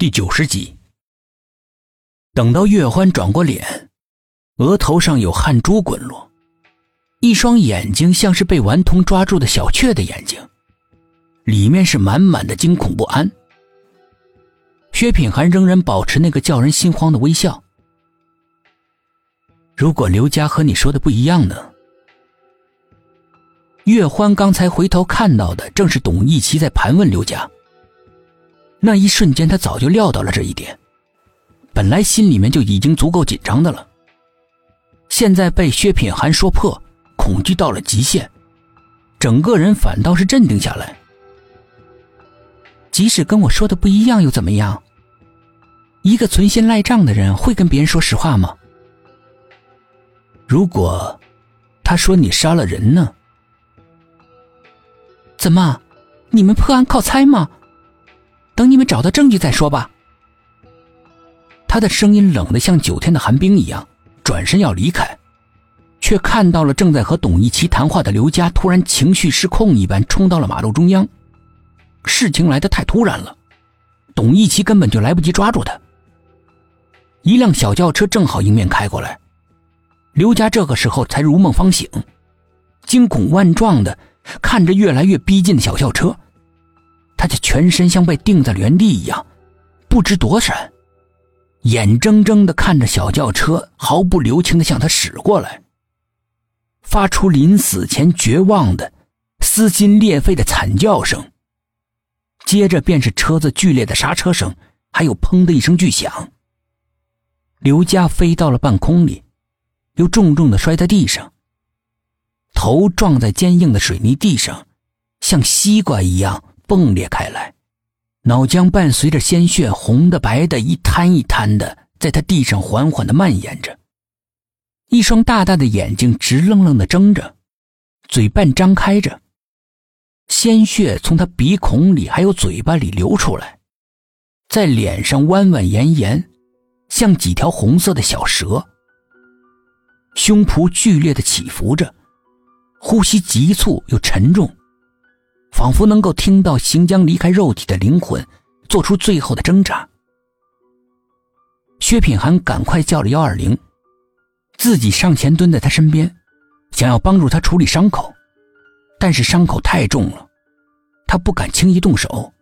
第九十集。等到月欢转过脸，额头上有汗珠滚落，一双眼睛像是被顽童抓住的小雀的眼睛，里面是满满的惊恐不安。薛品涵仍然保持那个叫人心慌的微笑。如果刘家和你说的不一样呢？岳欢刚才回头看到的正是董一奇在盘问刘家。那一瞬间，他早就料到了这一点，本来心里面就已经足够紧张的了，现在被薛品涵说破，恐惧到了极限，整个人反倒是镇定下来。即使跟我说的不一样又怎么样？一个存心赖账的人会跟别人说实话吗？如果他说你杀了人呢？怎么？你们破案靠猜吗？等你们找到证据再说吧。他的声音冷得像九天的寒冰一样，转身要离开，却看到了正在和董一奇谈话的刘佳突然情绪失控一般冲到了马路中央。事情来得太突然了，董一奇根本就来不及抓住他。一辆小轿车正好迎面开过来，刘佳这个时候才如梦方醒，惊恐万状的。看着越来越逼近的小轿车，他的全身像被定在原地一样，不知躲闪，眼睁睁的看着小轿车毫不留情的向他驶过来，发出临死前绝望的、撕心裂肺的惨叫声。接着便是车子剧烈的刹车声，还有砰的一声巨响。刘佳飞到了半空里，又重重的摔在地上。头撞在坚硬的水泥地上，像西瓜一样崩裂开来，脑浆伴随着鲜血，红的白的，一滩一滩的，在他地上缓缓的蔓延着。一双大大的眼睛直愣愣的睁着，嘴半张开着，鲜血从他鼻孔里还有嘴巴里流出来，在脸上弯弯延延，像几条红色的小蛇。胸脯剧烈的起伏着。呼吸急促又沉重，仿佛能够听到行将离开肉体的灵魂做出最后的挣扎。薛品涵赶快叫了幺二零，自己上前蹲在他身边，想要帮助他处理伤口，但是伤口太重了，他不敢轻易动手，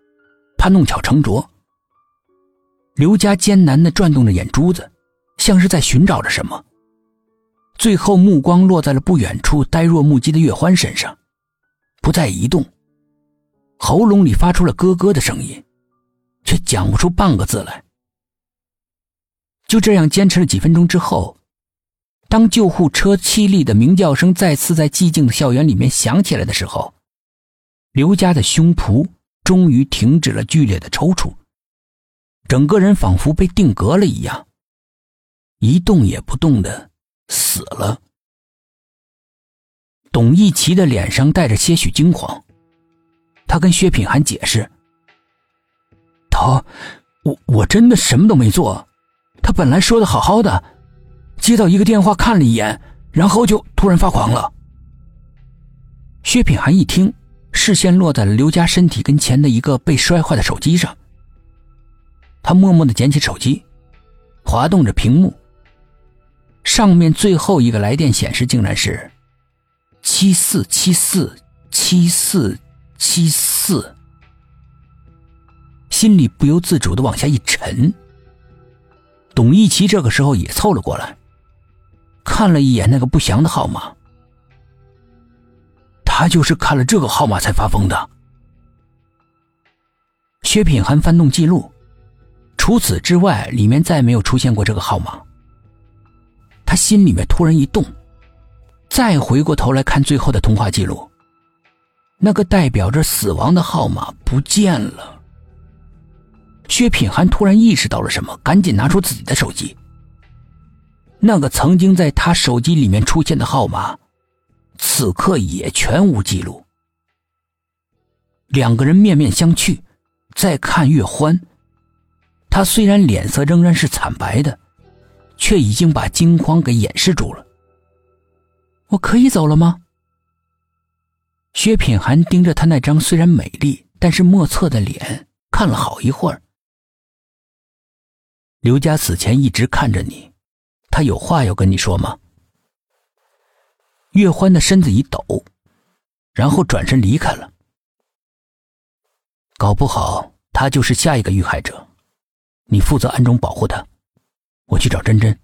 怕弄巧成拙。刘家艰难地转动着眼珠子，像是在寻找着什么。最后，目光落在了不远处呆若木鸡的月欢身上，不再移动，喉咙里发出了咯咯的声音，却讲不出半个字来。就这样坚持了几分钟之后，当救护车凄厉的鸣叫声再次在寂静的校园里面响起来的时候，刘家的胸脯终于停止了剧烈的抽搐，整个人仿佛被定格了一样，一动也不动的。死了。董一奇的脸上带着些许惊慌，他跟薛品涵解释：“他，我我真的什么都没做，他本来说的好好的，接到一个电话看了一眼，然后就突然发狂了。”薛品涵一听，视线落在了刘佳身体跟前的一个被摔坏的手机上，他默默的捡起手机，滑动着屏幕。上面最后一个来电显示竟然是七四七四七四七四，心里不由自主的往下一沉。董一奇这个时候也凑了过来，看了一眼那个不祥的号码，他就是看了这个号码才发疯的。薛品涵翻动记录，除此之外，里面再没有出现过这个号码。他心里面突然一动，再回过头来看最后的通话记录，那个代表着死亡的号码不见了。薛品涵突然意识到了什么，赶紧拿出自己的手机。那个曾经在他手机里面出现的号码，此刻也全无记录。两个人面面相觑，再看月欢，他虽然脸色仍然是惨白的。却已经把惊慌给掩饰住了。我可以走了吗？薛品涵盯着他那张虽然美丽但是莫测的脸看了好一会儿，刘家死前一直看着你，他有话要跟你说吗？岳欢的身子一抖，然后转身离开了。搞不好他就是下一个遇害者，你负责暗中保护他，我去找珍珍。